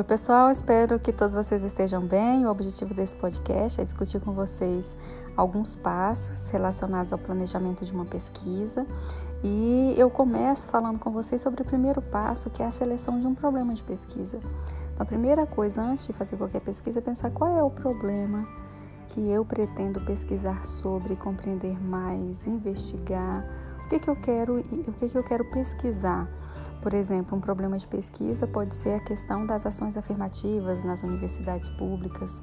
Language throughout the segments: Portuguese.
Oi, pessoal, espero que todos vocês estejam bem. O objetivo desse podcast é discutir com vocês alguns passos relacionados ao planejamento de uma pesquisa. E eu começo falando com vocês sobre o primeiro passo, que é a seleção de um problema de pesquisa. Então, a primeira coisa, antes de fazer qualquer pesquisa, é pensar qual é o problema que eu pretendo pesquisar sobre, compreender mais, investigar, que, que eu quero, o que, que eu quero pesquisar. Por exemplo, um problema de pesquisa pode ser a questão das ações afirmativas nas universidades públicas.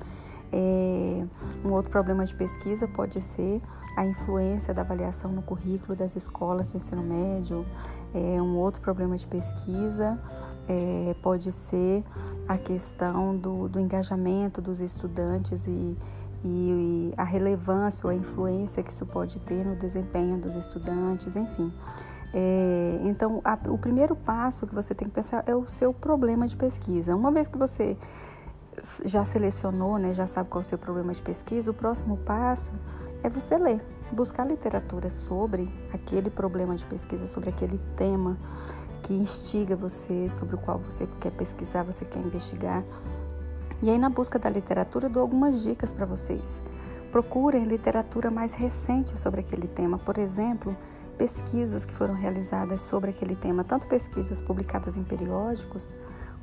É, um outro problema de pesquisa pode ser a influência da avaliação no currículo das escolas do ensino médio. É, um outro problema de pesquisa é, pode ser a questão do, do engajamento dos estudantes e, e, a relevância ou a influência que isso pode ter no desempenho dos estudantes, enfim. É, então, a, o primeiro passo que você tem que pensar é o seu problema de pesquisa. Uma vez que você já selecionou, né, já sabe qual é o seu problema de pesquisa, o próximo passo é você ler, buscar literatura sobre aquele problema de pesquisa, sobre aquele tema que instiga você, sobre o qual você quer pesquisar, você quer investigar. E aí, na busca da literatura, dou algumas dicas para vocês. Procurem literatura mais recente sobre aquele tema. Por exemplo, pesquisas que foram realizadas sobre aquele tema, tanto pesquisas publicadas em periódicos,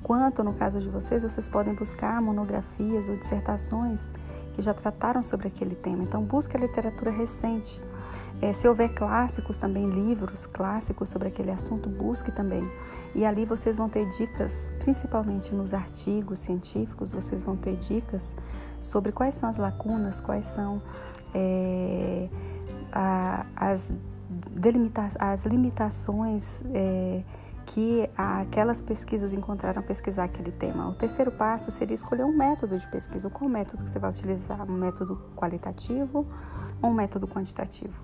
quanto, no caso de vocês, vocês podem buscar monografias ou dissertações que já trataram sobre aquele tema. Então, busque a literatura recente. É, se houver clássicos também, livros clássicos sobre aquele assunto, busque também. E ali vocês vão ter dicas, principalmente nos artigos científicos, vocês vão ter dicas sobre quais são as lacunas, quais são é, a, as delimitar as limitações é, que aquelas pesquisas encontraram pesquisar aquele tema. O terceiro passo seria escolher um método de pesquisa. Qual método que você vai utilizar? Um método qualitativo ou um método quantitativo?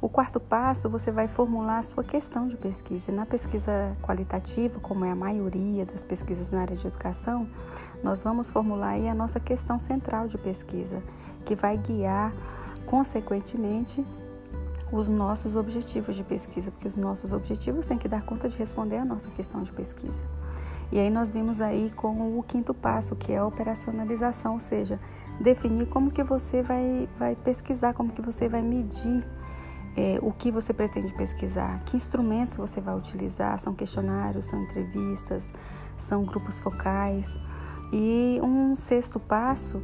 O quarto passo, você vai formular a sua questão de pesquisa. Na pesquisa qualitativa, como é a maioria das pesquisas na área de educação, nós vamos formular aí a nossa questão central de pesquisa, que vai guiar, consequentemente, os nossos objetivos de pesquisa, porque os nossos objetivos têm que dar conta de responder a nossa questão de pesquisa. E aí nós vimos aí com o quinto passo, que é a operacionalização, ou seja, definir como que você vai, vai pesquisar, como que você vai medir é, o que você pretende pesquisar, que instrumentos você vai utilizar, são questionários, são entrevistas, são grupos focais. E um sexto passo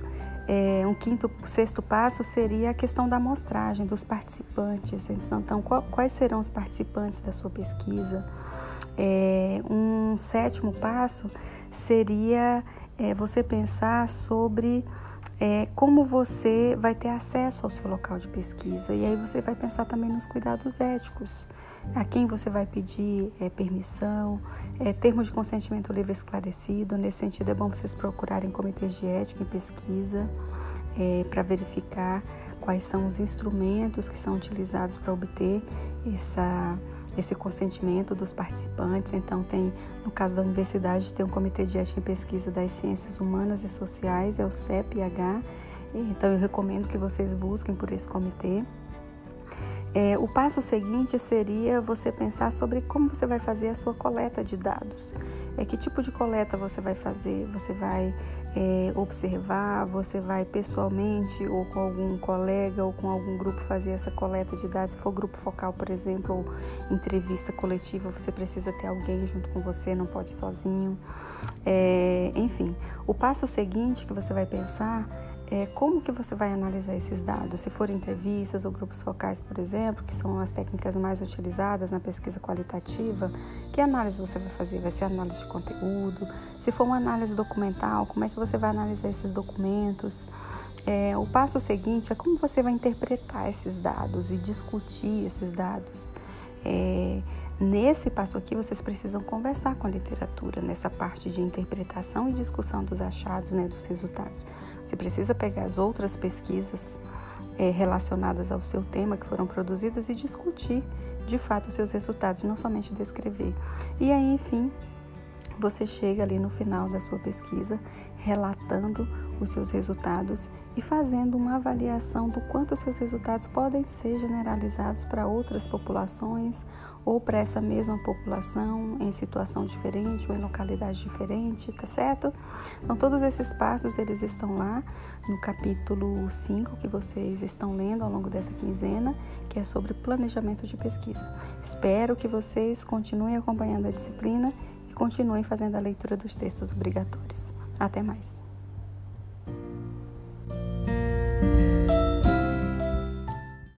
é, um quinto, sexto passo seria a questão da amostragem dos participantes. Então, quais serão os participantes da sua pesquisa? É, um sétimo passo seria é, você pensar sobre é, como você vai ter acesso ao seu local de pesquisa. E aí você vai pensar também nos cuidados éticos. A quem você vai pedir é, permissão, é, termos de consentimento livre esclarecido. Nesse sentido, é bom vocês procurarem comitês de ética e pesquisa é, para verificar quais são os instrumentos que são utilizados para obter essa esse consentimento dos participantes. Então, tem, no caso da universidade, tem um Comitê de Ética e Pesquisa das Ciências Humanas e Sociais, é o CEPH. Então, eu recomendo que vocês busquem por esse comitê. É, o passo seguinte seria você pensar sobre como você vai fazer a sua coleta de dados. É, que tipo de coleta você vai fazer? Você vai é, observar, você vai pessoalmente ou com algum colega ou com algum grupo fazer essa coleta de dados. Se for grupo focal, por exemplo, ou entrevista coletiva, você precisa ter alguém junto com você, não pode sozinho. É, enfim, o passo seguinte que você vai pensar é, como que você vai analisar esses dados? Se for entrevistas ou grupos focais, por exemplo, que são as técnicas mais utilizadas na pesquisa qualitativa, que análise você vai fazer? Vai ser análise de conteúdo? Se for uma análise documental, como é que você vai analisar esses documentos? É, o passo seguinte é como você vai interpretar esses dados e discutir esses dados. É, nesse passo aqui, vocês precisam conversar com a literatura, nessa parte de interpretação e discussão dos achados, né, dos resultados. Você precisa pegar as outras pesquisas é, relacionadas ao seu tema que foram produzidas e discutir de fato os seus resultados, não somente descrever. E aí, enfim, você chega ali no final da sua pesquisa relatando os seus resultados e fazendo uma avaliação do quanto os seus resultados podem ser generalizados para outras populações ou para essa mesma população em situação diferente ou em localidade diferente, tá certo? Então todos esses passos eles estão lá no capítulo 5 que vocês estão lendo ao longo dessa quinzena, que é sobre planejamento de pesquisa. Espero que vocês continuem acompanhando a disciplina e continuem fazendo a leitura dos textos obrigatórios. Até mais.